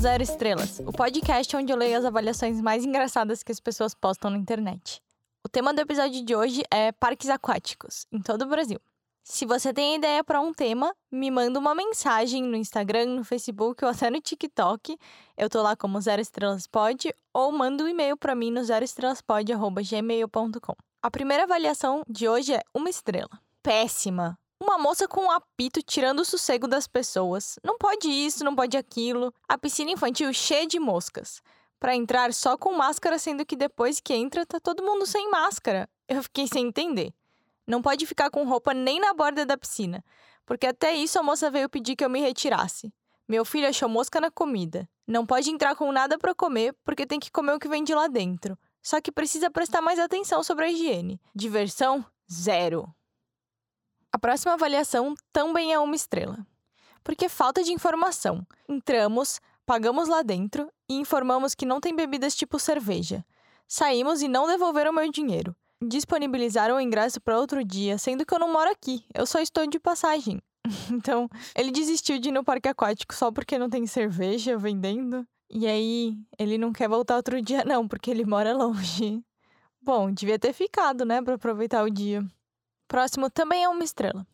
Zero Estrelas, o podcast onde eu leio as avaliações mais engraçadas que as pessoas postam na internet. O tema do episódio de hoje é parques aquáticos, em todo o Brasil. Se você tem ideia para um tema, me manda uma mensagem no Instagram, no Facebook ou até no TikTok. Eu tô lá como Zero Estrelas Pod, ou manda um e-mail para mim no zeroestrelaspod.gmail.com. A primeira avaliação de hoje é uma estrela. Péssima. Uma moça com um apito tirando o sossego das pessoas. Não pode isso, não pode aquilo. A piscina infantil cheia de moscas. Para entrar só com máscara, sendo que depois que entra tá todo mundo sem máscara. Eu fiquei sem entender. Não pode ficar com roupa nem na borda da piscina, porque até isso a moça veio pedir que eu me retirasse. Meu filho achou mosca na comida. Não pode entrar com nada para comer, porque tem que comer o que vem de lá dentro. Só que precisa prestar mais atenção sobre a higiene. Diversão? Zero. A próxima avaliação também é uma estrela. Porque falta de informação. Entramos, pagamos lá dentro e informamos que não tem bebidas tipo cerveja. Saímos e não devolveram meu dinheiro. Disponibilizaram o ingresso para outro dia, sendo que eu não moro aqui, eu só estou de passagem. então, ele desistiu de ir no parque aquático só porque não tem cerveja vendendo. E aí, ele não quer voltar outro dia, não, porque ele mora longe. Bom, devia ter ficado, né, para aproveitar o dia. Próximo também é uma estrela.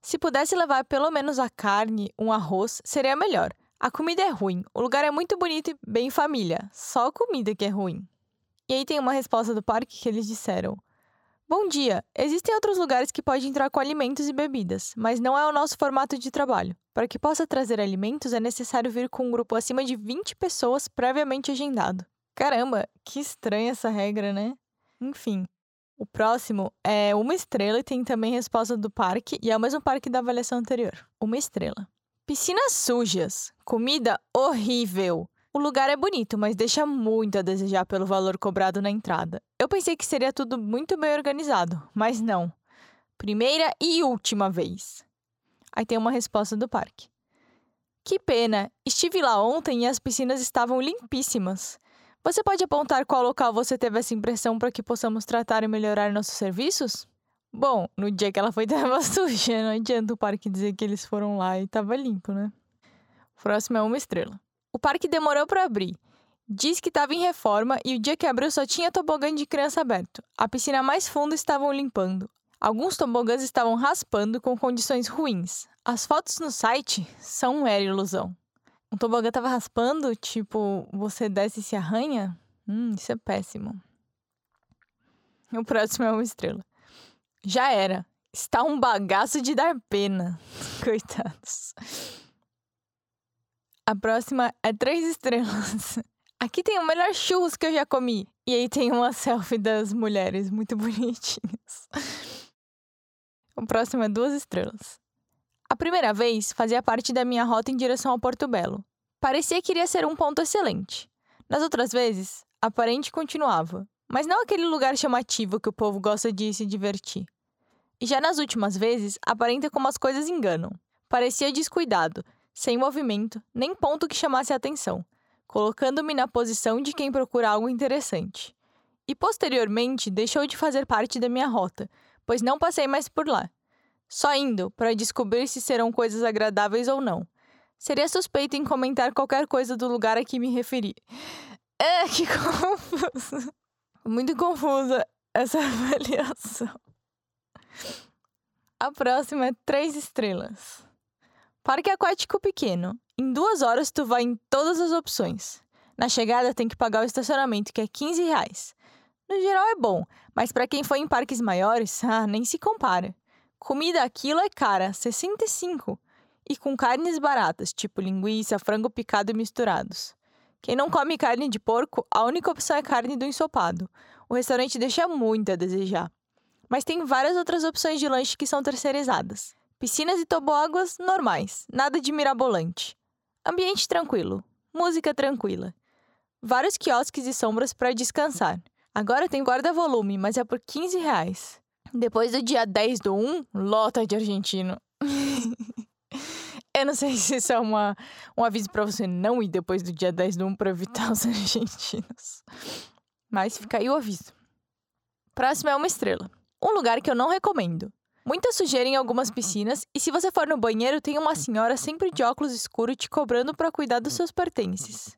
Se pudesse levar pelo menos a carne, um arroz, seria melhor. A comida é ruim, o lugar é muito bonito e bem família, só a comida que é ruim. E aí tem uma resposta do parque que eles disseram: Bom dia, existem outros lugares que pode entrar com alimentos e bebidas, mas não é o nosso formato de trabalho. Para que possa trazer alimentos, é necessário vir com um grupo acima de 20 pessoas previamente agendado. Caramba, que estranha essa regra, né? Enfim, o próximo é uma estrela e tem também resposta do parque, e é o mesmo parque da avaliação anterior. Uma estrela. Piscinas sujas, comida horrível. O lugar é bonito, mas deixa muito a desejar pelo valor cobrado na entrada. Eu pensei que seria tudo muito bem organizado, mas não. Primeira e última vez. Aí tem uma resposta do parque. Que pena! Estive lá ontem e as piscinas estavam limpíssimas. Você pode apontar qual local você teve essa impressão para que possamos tratar e melhorar nossos serviços? Bom, no dia que ela foi estava suja, não adianta o parque dizer que eles foram lá e estava limpo, né? O próximo é uma estrela. O parque demorou para abrir. Diz que estava em reforma e o dia que abriu só tinha tobogã de criança aberto. A piscina mais funda estavam limpando. Alguns tobogãs estavam raspando com condições ruins. As fotos no site são uma ilusão. Um tobogã tava raspando, tipo, você desce e se arranha? Hum, isso é péssimo. O próximo é uma estrela. Já era. Está um bagaço de dar pena. Coitados. A próxima é três estrelas. Aqui tem o melhor churros que eu já comi. E aí tem uma selfie das mulheres muito bonitinhas. O próximo é duas estrelas. A primeira vez fazia parte da minha rota em direção ao Porto Belo. Parecia que iria ser um ponto excelente. Nas outras vezes, a parente continuava, mas não aquele lugar chamativo que o povo gosta de se divertir. E já nas últimas vezes, aparenta como as coisas enganam. Parecia descuidado, sem movimento, nem ponto que chamasse a atenção, colocando-me na posição de quem procura algo interessante. E posteriormente deixou de fazer parte da minha rota, pois não passei mais por lá só indo para descobrir se serão coisas agradáveis ou não. Seria suspeito em comentar qualquer coisa do lugar a que me referi. É, que confuso. Muito confusa essa avaliação. A próxima é três estrelas. Parque aquático pequeno. Em duas horas tu vai em todas as opções. Na chegada tem que pagar o estacionamento, que é 15 reais. No geral é bom, mas para quem foi em parques maiores, ah, nem se compara. Comida aquilo é cara, 65. E com carnes baratas, tipo linguiça, frango picado e misturados. Quem não come carne de porco, a única opção é carne do ensopado. O restaurante deixa muito a desejar. Mas tem várias outras opções de lanche que são terceirizadas. Piscinas e toboáguas normais, nada de mirabolante. Ambiente tranquilo, música tranquila. Vários quiosques e sombras para descansar. Agora tem guarda-volume, mas é por 15 reais. Depois do dia 10 do 1, lota de argentino. Eu não sei se isso é uma, um aviso para você não ir depois do dia 10 do 1 para evitar os argentinos. Mas fica aí o aviso. Próximo é uma estrela. Um lugar que eu não recomendo. Muita sujeira em algumas piscinas, e se você for no banheiro, tem uma senhora sempre de óculos escuros te cobrando para cuidar dos seus pertences.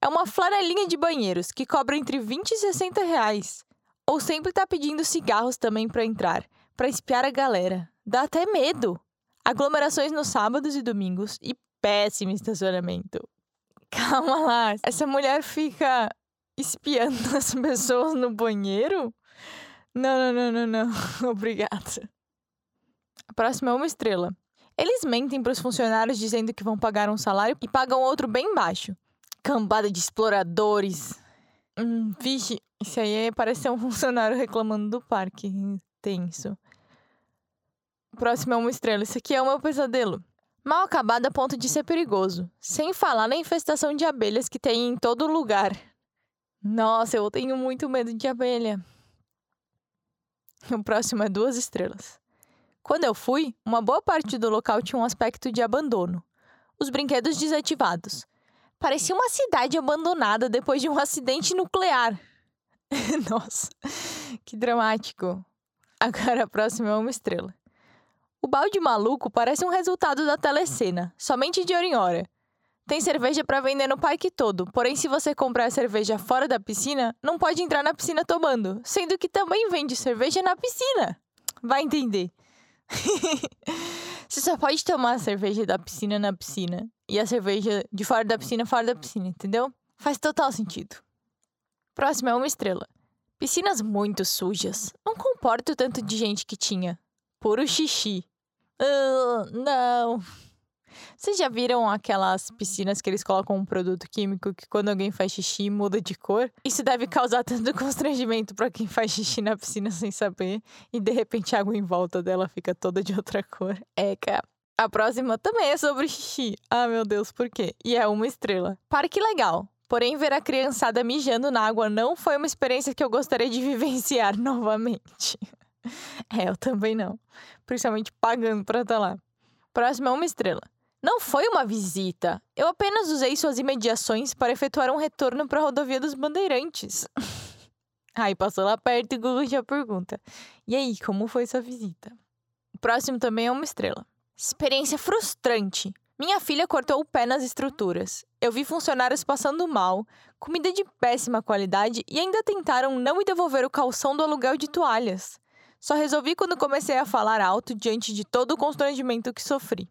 É uma flanelinha de banheiros que cobra entre 20 e 60 reais. Ou sempre tá pedindo cigarros também para entrar, para espiar a galera. Dá até medo. Aglomerações nos sábados e domingos e péssimo estacionamento. Calma lá, essa mulher fica espiando as pessoas no banheiro? Não, não, não, não, não. Obrigada. A próxima é uma estrela. Eles mentem para os funcionários dizendo que vão pagar um salário e pagam outro bem baixo. Cambada de exploradores. Hum, vixe, isso aí parece ser um funcionário reclamando do parque. Tenso. O próximo é uma estrela. Isso aqui é o meu pesadelo. Mal acabado a ponto de ser perigoso. Sem falar na infestação de abelhas que tem em todo lugar. Nossa, eu tenho muito medo de abelha. O próximo é duas estrelas. Quando eu fui, uma boa parte do local tinha um aspecto de abandono. Os brinquedos desativados. Parecia uma cidade abandonada depois de um acidente nuclear. Nossa, que dramático. Agora a próxima é uma estrela. O balde maluco parece um resultado da telecena, somente de hora em hora. Tem cerveja para vender no parque todo, porém, se você comprar cerveja fora da piscina, não pode entrar na piscina tomando, sendo que também vende cerveja na piscina. Vai entender. você só pode tomar a cerveja da piscina na piscina e a cerveja de fora da piscina fora da piscina, entendeu? Faz total sentido. Próximo é uma estrela. Piscinas muito sujas. Não comporta o tanto de gente que tinha. Puro xixi. Uh, não. Vocês já viram aquelas piscinas que eles colocam um produto químico que quando alguém faz xixi muda de cor? Isso deve causar tanto constrangimento para quem faz xixi na piscina sem saber e de repente a água em volta dela fica toda de outra cor. Cara. A próxima também é sobre xixi. Ah, meu Deus, por quê? E é uma estrela. Parque legal. Porém, ver a criançada mijando na água não foi uma experiência que eu gostaria de vivenciar novamente. É, eu também não. Principalmente pagando pra estar tá lá. Próximo é uma estrela. Não foi uma visita. Eu apenas usei suas imediações para efetuar um retorno para a rodovia dos Bandeirantes. aí passou lá perto e o Google já pergunta: E aí, como foi sua visita? O próximo também é uma estrela. Experiência frustrante. Minha filha cortou o pé nas estruturas. Eu vi funcionários passando mal, comida de péssima qualidade e ainda tentaram não me devolver o calção do aluguel de toalhas. Só resolvi quando comecei a falar alto diante de todo o constrangimento que sofri.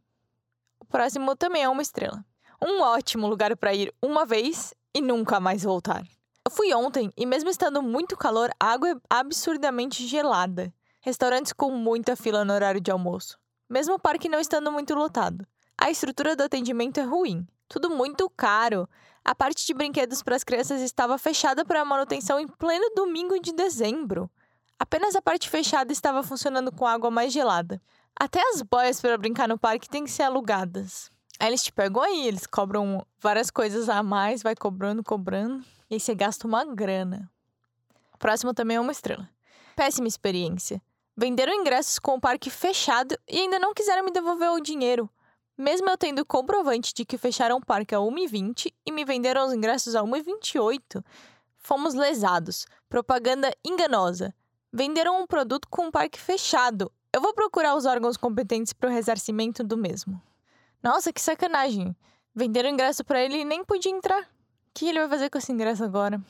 Próximo também é uma estrela. Um ótimo lugar para ir uma vez e nunca mais voltar. Eu fui ontem e, mesmo estando muito calor, a água é absurdamente gelada. Restaurantes com muita fila no horário de almoço. Mesmo o parque não estando muito lotado. A estrutura do atendimento é ruim. Tudo muito caro. A parte de brinquedos para as crianças estava fechada para manutenção em pleno domingo de dezembro. Apenas a parte fechada estava funcionando com água mais gelada. Até as boias para brincar no parque têm que ser alugadas. Aí eles te pegam aí, eles cobram várias coisas a mais, vai cobrando, cobrando, e aí você gasta uma grana. O próximo também é uma estrela. Péssima experiência. Venderam ingressos com o parque fechado e ainda não quiseram me devolver o dinheiro. Mesmo eu tendo comprovante de que fecharam o parque a 1h20 e me venderam os ingressos a 1h28, fomos lesados. Propaganda enganosa. Venderam um produto com um parque fechado. Eu vou procurar os órgãos competentes para o ressarcimento do mesmo. Nossa, que sacanagem! Venderam ingresso para ele e nem podia entrar. O que ele vai fazer com esse ingresso agora?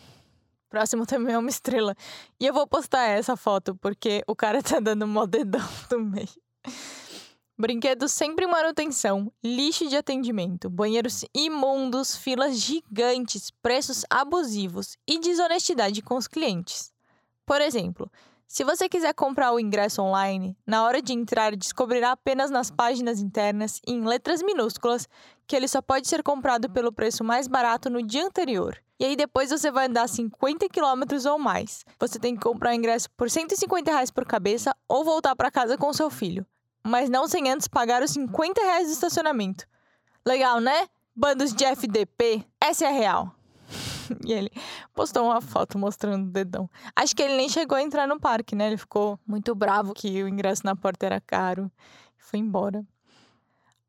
Próximo também é uma estrela. E eu vou postar essa foto porque o cara tá dando mó dedão no meio. Brinquedos sempre em manutenção, lixo de atendimento, banheiros imundos, filas gigantes, preços abusivos e desonestidade com os clientes. Por exemplo, se você quiser comprar o ingresso online, na hora de entrar descobrirá apenas nas páginas internas, em letras minúsculas, que ele só pode ser comprado pelo preço mais barato no dia anterior. E aí depois você vai andar 50 quilômetros ou mais. Você tem que comprar o ingresso por 150 reais por cabeça ou voltar para casa com seu filho. Mas não sem antes pagar os 50 reais de estacionamento. Legal, né? Bandos de FDP, essa é a real. e ele postou uma foto mostrando o dedão. Acho que ele nem chegou a entrar no parque, né? Ele ficou muito bravo que o ingresso na porta era caro foi embora.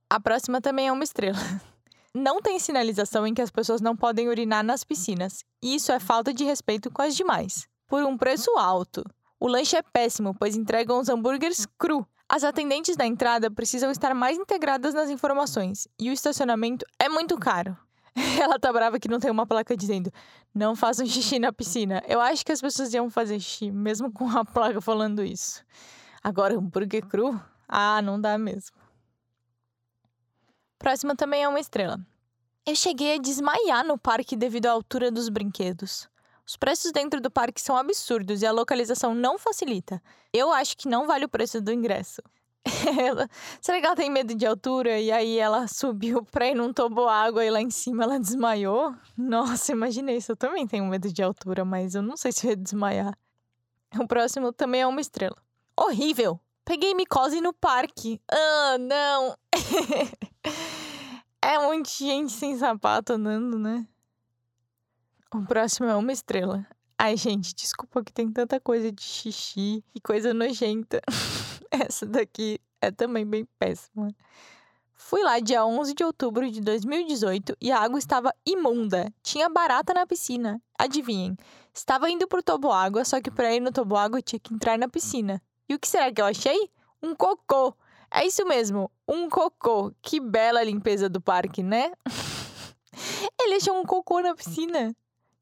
A próxima também é uma estrela. Não tem sinalização em que as pessoas não podem urinar nas piscinas. Isso é falta de respeito com as demais. Por um preço alto. O lanche é péssimo, pois entregam os hambúrgueres cru. As atendentes da entrada precisam estar mais integradas nas informações e o estacionamento é muito caro. Ela tá brava que não tem uma placa dizendo não façam xixi na piscina. Eu acho que as pessoas iam fazer xixi, mesmo com a placa falando isso. Agora, hambúrguer cru? Ah, não dá mesmo. Próxima também é uma estrela. Eu cheguei a desmaiar no parque devido à altura dos brinquedos. Os preços dentro do parque são absurdos e a localização não facilita. Eu acho que não vale o preço do ingresso. Ela, será que ela tem medo de altura e aí ela subiu pra ir num toboágua e lá em cima ela desmaiou? Nossa, imagina isso. Eu também tenho medo de altura, mas eu não sei se eu ia desmaiar. O próximo também é uma estrela. Horrível! Peguei micose no parque. Ah, não! é um monte de gente sem sapato andando, né? O próximo é uma estrela. Ai, gente, desculpa que tem tanta coisa de xixi e coisa nojenta. Essa daqui é também bem péssima. Fui lá dia 11 de outubro de 2018 e a água estava imunda. Tinha barata na piscina. Adivinhem, estava indo pro toboágua, só que para ir no toboágua tinha que entrar na piscina. E o que será que eu achei? Um cocô. É isso mesmo, um cocô. Que bela limpeza do parque, né? Ele achou um cocô na piscina.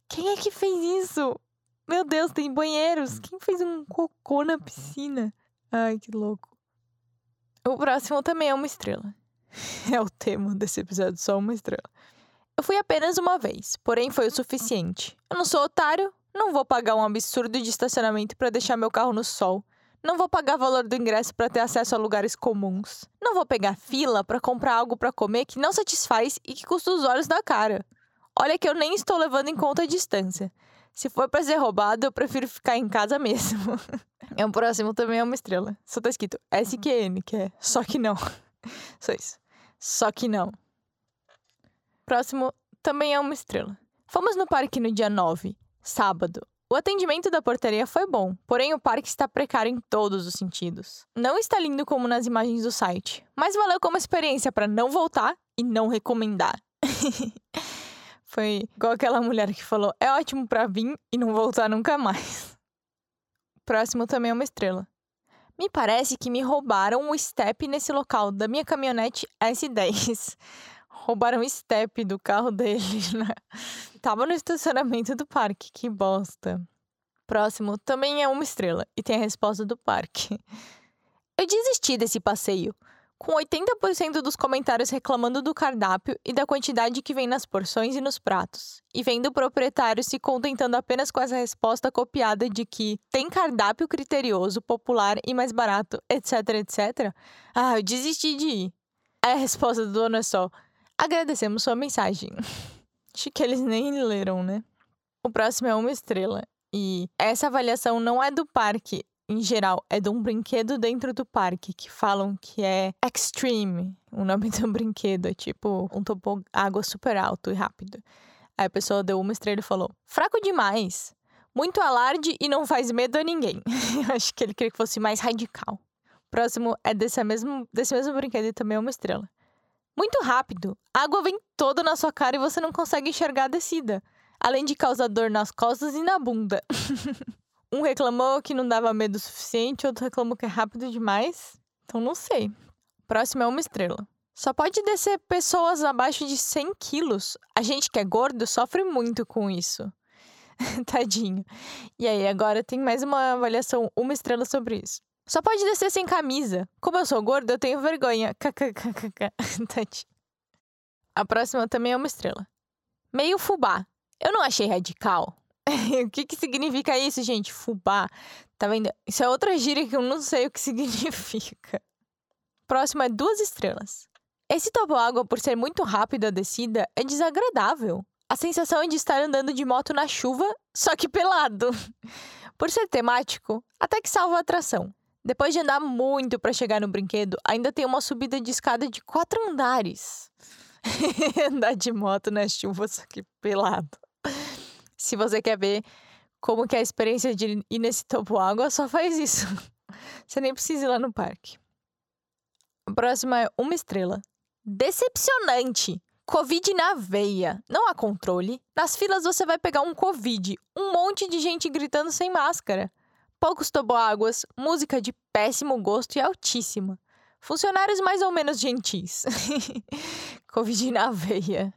Quem é que fez isso? Meu Deus, tem banheiros. Quem fez um cocô na piscina? Ai, que louco. O próximo também é uma estrela. É o tema desse episódio, só uma estrela. Eu fui apenas uma vez, porém foi o suficiente. Eu não sou otário, não vou pagar um absurdo de estacionamento para deixar meu carro no sol. Não vou pagar valor do ingresso para ter acesso a lugares comuns. Não vou pegar fila para comprar algo para comer que não satisfaz e que custa os olhos da cara. Olha que eu nem estou levando em conta a distância. Se for pra ser roubado, eu prefiro ficar em casa mesmo. é o próximo também é uma estrela. Só tá escrito SQN, que é só que não. Só isso. Só que não. Próximo também é uma estrela. Fomos no parque no dia 9, sábado. O atendimento da portaria foi bom, porém o parque está precário em todos os sentidos. Não está lindo como nas imagens do site, mas valeu como experiência para não voltar e não recomendar. Foi igual aquela mulher que falou: é ótimo para vir e não voltar nunca mais. Próximo também é uma estrela. Me parece que me roubaram o step nesse local da minha caminhonete S10. roubaram o step do carro dele, né? Tava no estacionamento do parque, que bosta. Próximo também é uma estrela e tem a resposta do parque. Eu desisti desse passeio com 80% dos comentários reclamando do cardápio e da quantidade que vem nas porções e nos pratos, e vendo o proprietário se contentando apenas com essa resposta copiada de que tem cardápio criterioso, popular e mais barato, etc, etc. Ah, eu desisti de ir. Aí a resposta do dono é só: agradecemos sua mensagem. Acho que eles nem leram, né? O próximo é uma estrela. E essa avaliação não é do parque, em geral, é de um brinquedo dentro do parque, que falam que é Extreme. O nome do brinquedo é tipo um topo água super alto e rápido. Aí a pessoa deu uma estrela e falou: fraco demais. Muito alarde e não faz medo a ninguém. Acho que ele queria que fosse mais radical. Próximo é desse mesmo, desse mesmo brinquedo e também é uma estrela. Muito rápido. A água vem toda na sua cara e você não consegue enxergar a descida. Além de causar dor nas costas e na bunda. Um reclamou que não dava medo o suficiente, outro reclamou que é rápido demais. Então não sei. Próximo é uma estrela. Só pode descer pessoas abaixo de 100 quilos. A gente que é gordo sofre muito com isso. Tadinho. E aí, agora tem mais uma avaliação, uma estrela sobre isso. Só pode descer sem camisa. Como eu sou gordo, eu tenho vergonha. KKKKK. Tadinho. A próxima também é uma estrela. Meio fubá. Eu não achei radical, o que, que significa isso, gente? Fubá. Tá vendo? Isso é outra gíria que eu não sei o que significa. Próximo é duas estrelas. Esse toboágua, por ser muito rápido a descida, é desagradável. A sensação é de estar andando de moto na chuva, só que pelado. Por ser temático, até que salva a atração. Depois de andar muito para chegar no brinquedo, ainda tem uma subida de escada de quatro andares. andar de moto na chuva, só que pelado. Se você quer ver como que é a experiência de ir nesse topo água, só faz isso. Você nem precisa ir lá no parque. A próxima é uma estrela. Decepcionante! Covid na veia. Não há controle. Nas filas você vai pegar um Covid. Um monte de gente gritando sem máscara. poucos toboáguas, música de péssimo gosto e altíssima. Funcionários mais ou menos gentis. Covid na veia.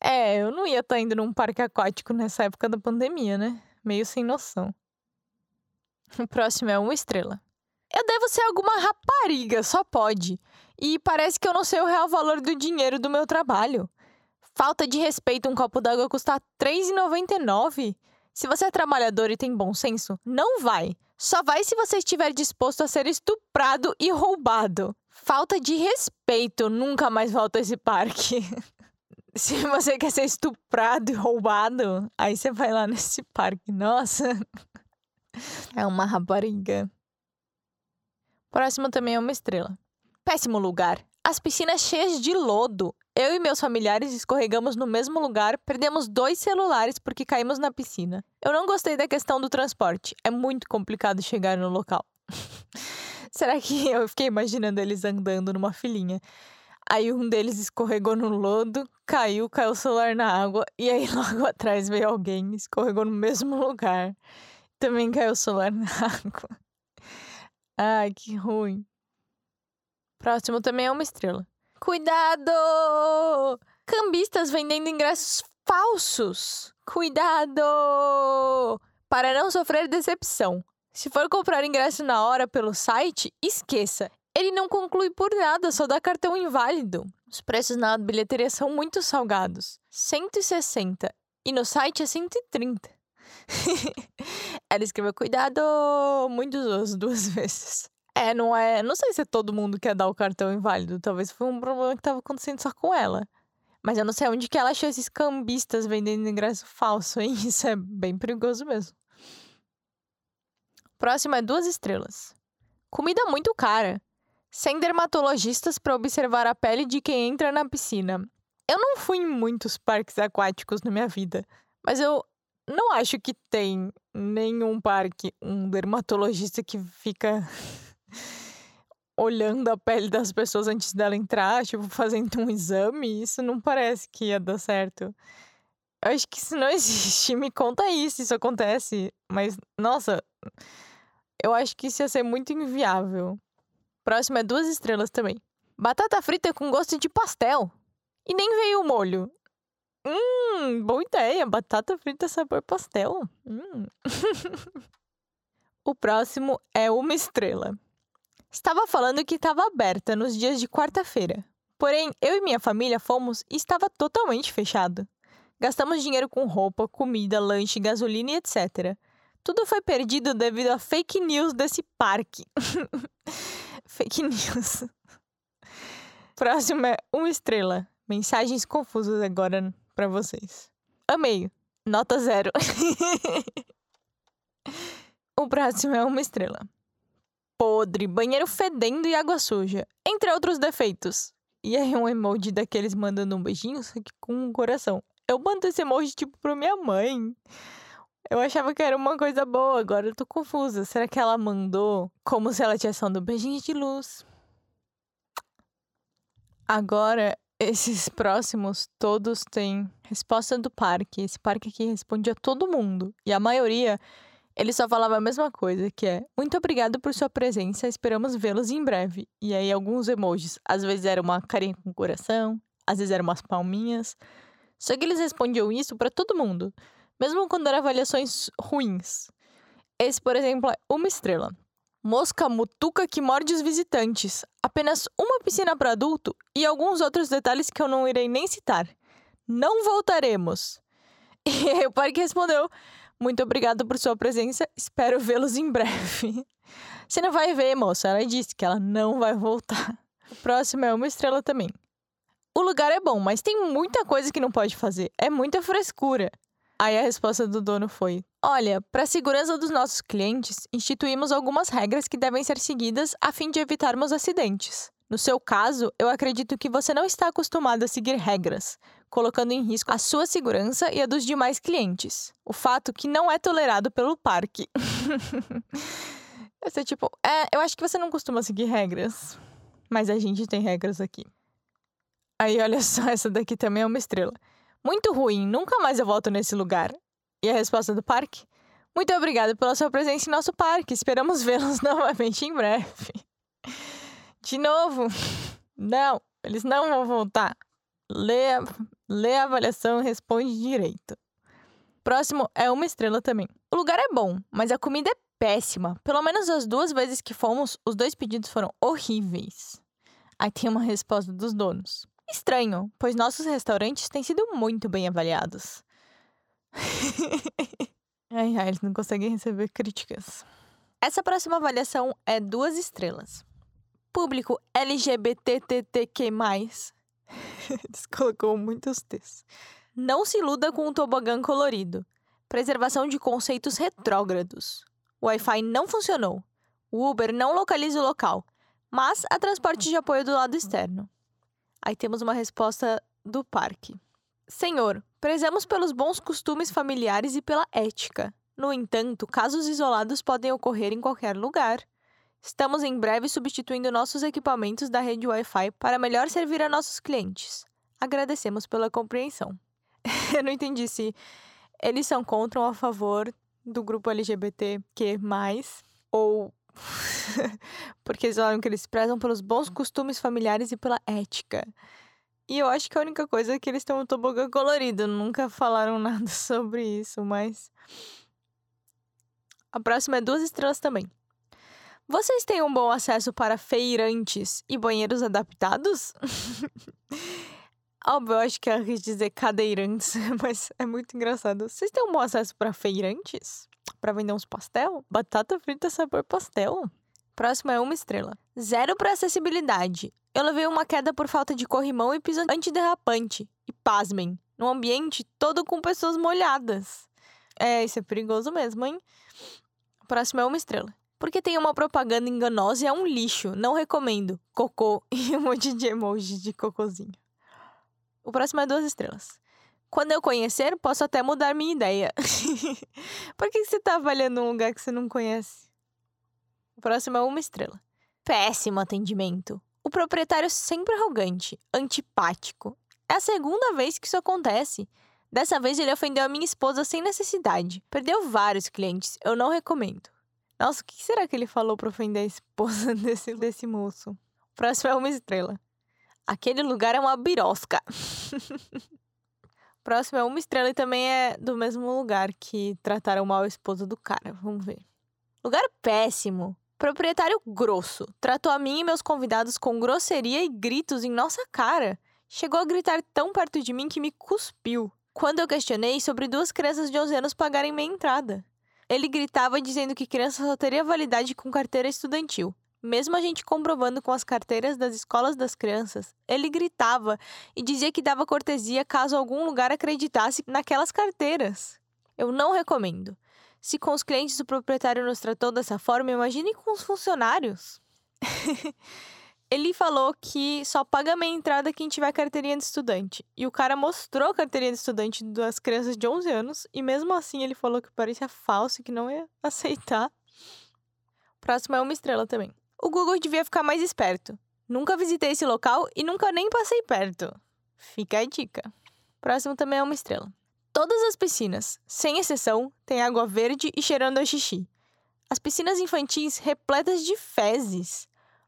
É, eu não ia estar tá indo num parque aquático nessa época da pandemia, né? Meio sem noção. O próximo é uma estrela. Eu devo ser alguma rapariga, só pode. E parece que eu não sei o real valor do dinheiro do meu trabalho. Falta de respeito, um copo d'água custa R$3,99. Se você é trabalhador e tem bom senso, não vai. Só vai se você estiver disposto a ser estuprado e roubado. Falta de respeito, nunca mais volta a esse parque. se você quer ser estuprado e roubado, aí você vai lá nesse parque. Nossa. É uma rapariga. Próximo também é uma estrela. Péssimo lugar. As piscinas cheias de lodo. Eu e meus familiares escorregamos no mesmo lugar, perdemos dois celulares porque caímos na piscina. Eu não gostei da questão do transporte. É muito complicado chegar no local. Será que eu fiquei imaginando eles andando numa filinha? Aí um deles escorregou no lodo, caiu, caiu o celular na água, e aí logo atrás veio alguém, escorregou no mesmo lugar. Também caiu o celular na água. Ai, que ruim. Próximo também é uma estrela. Cuidado! Cambistas vendendo ingressos falsos. Cuidado! Para não sofrer decepção. Se for comprar ingresso na hora pelo site, esqueça. Ele não conclui por nada, só dá cartão inválido. Os preços na bilheteria são muito salgados. 160 e no site é 130. Ela escreveu cuidado muitas duas vezes. É, não é. Não sei se é todo mundo quer dar o cartão inválido. Talvez foi um problema que tava acontecendo só com ela. Mas eu não sei onde que ela achou esses cambistas vendendo ingresso falso, hein? Isso é bem perigoso mesmo. Próximo é duas estrelas. Comida muito cara. Sem dermatologistas para observar a pele de quem entra na piscina. Eu não fui em muitos parques aquáticos na minha vida, mas eu não acho que tem nenhum parque um dermatologista que fica olhando a pele das pessoas antes dela entrar, tipo, fazendo um exame, isso não parece que ia dar certo. Eu acho que isso não existe. Me conta aí se isso acontece. Mas, nossa, eu acho que isso ia ser muito inviável. Próximo é duas estrelas também. Batata frita com gosto de pastel. E nem veio o molho. Hum, boa ideia. Batata frita sabor pastel. Hum. o próximo é uma estrela. Estava falando que estava aberta nos dias de quarta-feira. Porém, eu e minha família fomos e estava totalmente fechado. Gastamos dinheiro com roupa, comida, lanche, gasolina e etc. Tudo foi perdido devido a fake news desse parque. fake news. Próximo é uma estrela. Mensagens confusas agora para vocês. Amei. Nota zero. o próximo é uma estrela podre, banheiro fedendo e água suja, entre outros defeitos. E aí um emoji daqueles mandando um beijinho, só que com um coração. Eu mando esse emoji tipo pra minha mãe. Eu achava que era uma coisa boa, agora eu tô confusa. Será que ela mandou como se ela tivesse falando beijinho de luz? Agora, esses próximos todos têm resposta do parque. Esse parque aqui responde a todo mundo. E a maioria ele só falava a mesma coisa, que é: Muito obrigado por sua presença, esperamos vê-los em breve. E aí, alguns emojis. Às vezes era uma carinha com coração, às vezes eram umas palminhas. Só que eles respondiam isso para todo mundo, mesmo quando eram avaliações ruins. Esse, por exemplo, é uma estrela. Mosca mutuca que morde os visitantes. Apenas uma piscina para adulto e alguns outros detalhes que eu não irei nem citar. Não voltaremos. E aí o parque respondeu: muito obrigada por sua presença. Espero vê-los em breve. Você não vai ver, moça. Ela disse que ela não vai voltar. O próximo é uma estrela também. O lugar é bom, mas tem muita coisa que não pode fazer. É muita frescura. Aí a resposta do dono foi: Olha, para a segurança dos nossos clientes, instituímos algumas regras que devem ser seguidas a fim de evitarmos acidentes. No seu caso, eu acredito que você não está acostumado a seguir regras, colocando em risco a sua segurança e a dos demais clientes. O fato que não é tolerado pelo parque. É tipo, é, eu acho que você não costuma seguir regras, mas a gente tem regras aqui. Aí, olha só, essa daqui também é uma estrela. Muito ruim, nunca mais eu volto nesse lugar. E a resposta do parque? Muito obrigada pela sua presença em nosso parque. Esperamos vê-los novamente em breve. De novo, não, eles não vão voltar. Lê a, lê a avaliação e responde direito. Próximo é uma estrela também. O lugar é bom, mas a comida é péssima. Pelo menos as duas vezes que fomos, os dois pedidos foram horríveis. Aí tem uma resposta dos donos. Estranho, pois nossos restaurantes têm sido muito bem avaliados. ai, ai, eles não conseguem receber críticas. Essa próxima avaliação é duas estrelas. Público LGBTTQ+. Eles colocou muitos T's. Não se iluda com um tobogã colorido. Preservação de conceitos retrógrados. O Wi-Fi não funcionou. O Uber não localiza o local, mas há transporte de apoio do lado externo. Aí temos uma resposta do parque. Senhor, prezamos pelos bons costumes familiares e pela ética. No entanto, casos isolados podem ocorrer em qualquer lugar. Estamos em breve substituindo nossos equipamentos da rede Wi-Fi para melhor servir a nossos clientes. Agradecemos pela compreensão. Eu não entendi se eles são contra ou a favor do grupo LGBTQ+, ou porque eles falaram que eles prezam pelos bons costumes familiares e pela ética. E eu acho que a única coisa é que eles têm um tobogã colorido. Nunca falaram nada sobre isso, mas. A próxima é duas estrelas também. Vocês têm um bom acesso para feirantes e banheiros adaptados? Óbvio, eu acho que ela quis dizer cadeirantes, mas é muito engraçado. Vocês têm um bom acesso para feirantes? Para vender uns pastel? Batata frita sabor pastel? Próximo é uma estrela. Zero para acessibilidade. Eu levei uma queda por falta de corrimão e piso antiderrapante. E pasmem, num ambiente todo com pessoas molhadas. É, isso é perigoso mesmo, hein? Próximo é uma estrela. Porque tem uma propaganda enganosa e é um lixo. Não recomendo. Cocô e um monte de emoji de cocôzinho. O próximo é duas estrelas. Quando eu conhecer, posso até mudar minha ideia. Por que você tá avaliando um lugar que você não conhece? O próximo é uma estrela. Péssimo atendimento. O proprietário sempre arrogante, antipático. É a segunda vez que isso acontece. Dessa vez ele ofendeu a minha esposa sem necessidade. Perdeu vários clientes. Eu não recomendo. Nossa, o que será que ele falou pra ofender a esposa desse, desse moço? O próximo é uma estrela. Aquele lugar é uma birosca. Próximo é uma estrela e também é do mesmo lugar que trataram mal a esposa do cara. Vamos ver. Lugar péssimo. Proprietário grosso. Tratou a mim e meus convidados com grosseria e gritos em nossa cara. Chegou a gritar tão perto de mim que me cuspiu. Quando eu questionei sobre duas crianças de 11 anos pagarem minha entrada. Ele gritava dizendo que criança só teria validade com carteira estudantil. Mesmo a gente comprovando com as carteiras das escolas das crianças, ele gritava e dizia que dava cortesia caso algum lugar acreditasse naquelas carteiras. Eu não recomendo. Se com os clientes o proprietário nos tratou dessa forma, imagine com os funcionários. ele falou que só paga meia entrada quem tiver carteirinha de estudante. E o cara mostrou a carteirinha de estudante das crianças de 11 anos, e mesmo assim ele falou que parecia falso e que não ia aceitar. Próximo é uma estrela também. O Google devia ficar mais esperto. Nunca visitei esse local e nunca nem passei perto. Fica a dica. Próximo também é uma estrela. Todas as piscinas, sem exceção, têm água verde e cheirando a xixi. As piscinas infantis repletas de fezes.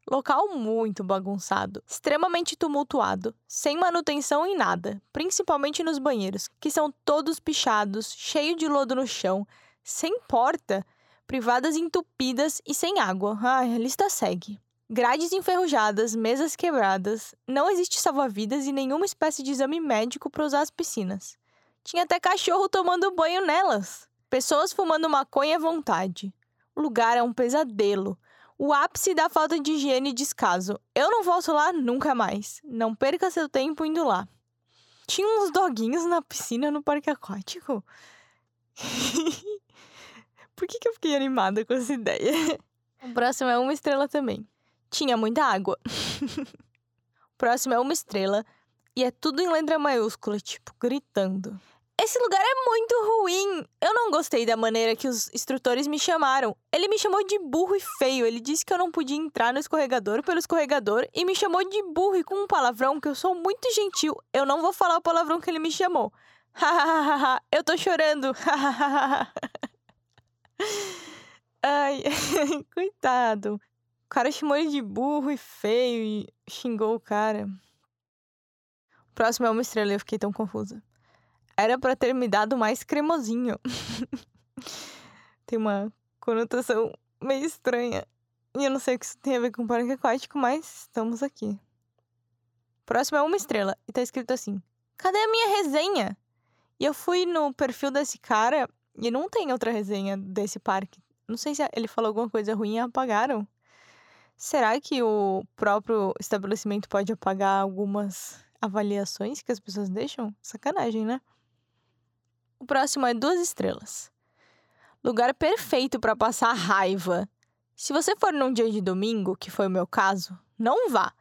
Local muito bagunçado, extremamente tumultuado, sem manutenção em nada, principalmente nos banheiros, que são todos pichados, cheio de lodo no chão, sem porta privadas entupidas e sem água. Ai, a lista segue. Grades enferrujadas, mesas quebradas, não existe salva-vidas e nenhuma espécie de exame médico para usar as piscinas. Tinha até cachorro tomando banho nelas. Pessoas fumando maconha à vontade. O lugar é um pesadelo. O ápice da falta de higiene e descaso. Eu não volto lá nunca mais. Não perca seu tempo indo lá. Tinha uns doguinhos na piscina no parque aquático. Por que, que eu fiquei animada com essa ideia? O próximo é uma estrela também. Tinha muita água. o próximo é uma estrela e é tudo em letra maiúscula, tipo, gritando. Esse lugar é muito ruim. Eu não gostei da maneira que os instrutores me chamaram. Ele me chamou de burro e feio. Ele disse que eu não podia entrar no escorregador pelo escorregador e me chamou de burro e com um palavrão que eu sou muito gentil. Eu não vou falar o palavrão que ele me chamou. Hahaha, eu tô chorando. Ai, coitado. O cara chamou ele de burro e feio e xingou o cara. O próximo é uma estrela eu fiquei tão confusa. Era para ter me dado mais cremosinho. tem uma conotação meio estranha. E eu não sei o que isso tem a ver com parque aquático, mas estamos aqui. Próximo é uma estrela e tá escrito assim: Cadê a minha resenha? E eu fui no perfil desse cara e não tem outra resenha desse parque. Não sei se ele falou alguma coisa ruim e apagaram. Será que o próprio estabelecimento pode apagar algumas avaliações que as pessoas deixam? Sacanagem, né? O próximo é duas estrelas. Lugar perfeito para passar raiva. Se você for num dia de domingo, que foi o meu caso, não vá.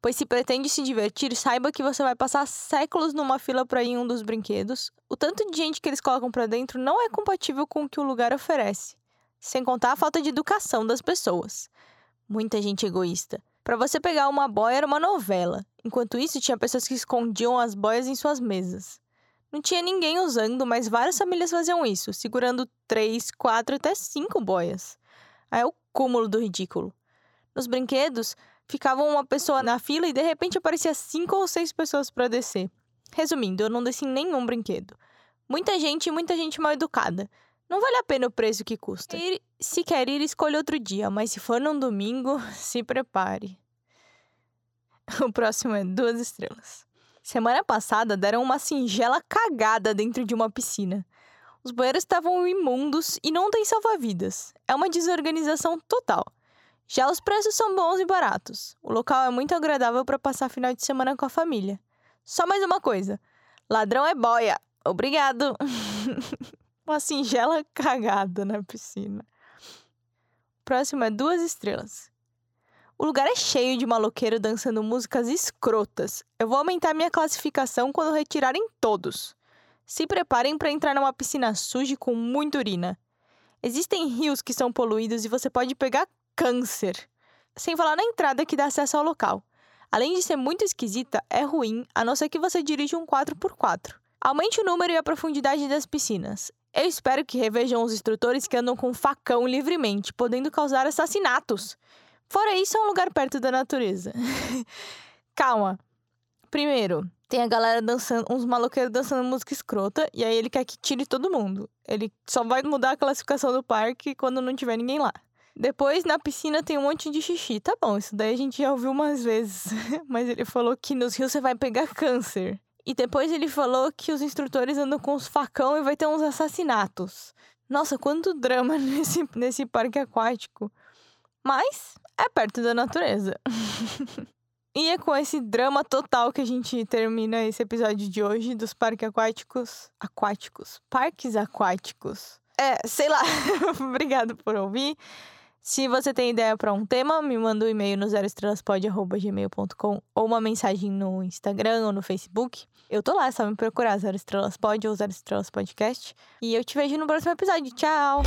Pois se pretende se divertir, saiba que você vai passar séculos numa fila para ir em um dos brinquedos. O tanto de gente que eles colocam para dentro não é compatível com o que o lugar oferece. Sem contar a falta de educação das pessoas. Muita gente egoísta. Para você pegar uma boia era uma novela. Enquanto isso, tinha pessoas que escondiam as boias em suas mesas. Não tinha ninguém usando, mas várias famílias faziam isso, segurando três, quatro, até cinco boias. Aí é o cúmulo do ridículo. Nos brinquedos, ficava uma pessoa na fila e de repente aparecia cinco ou seis pessoas para descer. Resumindo, eu não desci em nenhum brinquedo. Muita gente e muita gente mal educada. Não vale a pena o preço que custa. E, se quer ir, escolha outro dia, mas se for num domingo, se prepare. O próximo é duas estrelas. Semana passada deram uma singela cagada dentro de uma piscina. Os banheiros estavam imundos e não tem salva-vidas. É uma desorganização total. Já os preços são bons e baratos. O local é muito agradável para passar final de semana com a família. Só mais uma coisa: ladrão é boia. Obrigado. uma singela cagada na piscina. Próximo é duas estrelas. O lugar é cheio de maloqueiro dançando músicas escrotas. Eu vou aumentar minha classificação quando retirarem todos. Se preparem para entrar numa piscina suja com muita urina. Existem rios que são poluídos e você pode pegar câncer. Sem falar na entrada que dá acesso ao local. Além de ser muito esquisita, é ruim, a não ser que você dirija um 4x4. Aumente o número e a profundidade das piscinas. Eu espero que revejam os instrutores que andam com facão livremente, podendo causar assassinatos. Fora isso, é um lugar perto da natureza. Calma. Primeiro, tem a galera dançando, uns maloqueiros dançando música escrota, e aí ele quer que tire todo mundo. Ele só vai mudar a classificação do parque quando não tiver ninguém lá. Depois, na piscina tem um monte de xixi. Tá bom, isso daí a gente já ouviu umas vezes. Mas ele falou que nos rios você vai pegar câncer. E depois ele falou que os instrutores andam com os facão e vai ter uns assassinatos. Nossa, quanto drama nesse, nesse parque aquático. Mas é perto da natureza. e é com esse drama total que a gente termina esse episódio de hoje dos parques aquáticos. Aquáticos. Parques aquáticos. É, sei lá. Obrigado por ouvir. Se você tem ideia para um tema, me manda um e-mail no zeroestrelas.pod@gmail.com ou uma mensagem no Instagram ou no Facebook. Eu tô lá, é só me procurar Zero Estrelas Pod ou Zero Estrelas Podcast. E eu te vejo no próximo episódio. Tchau!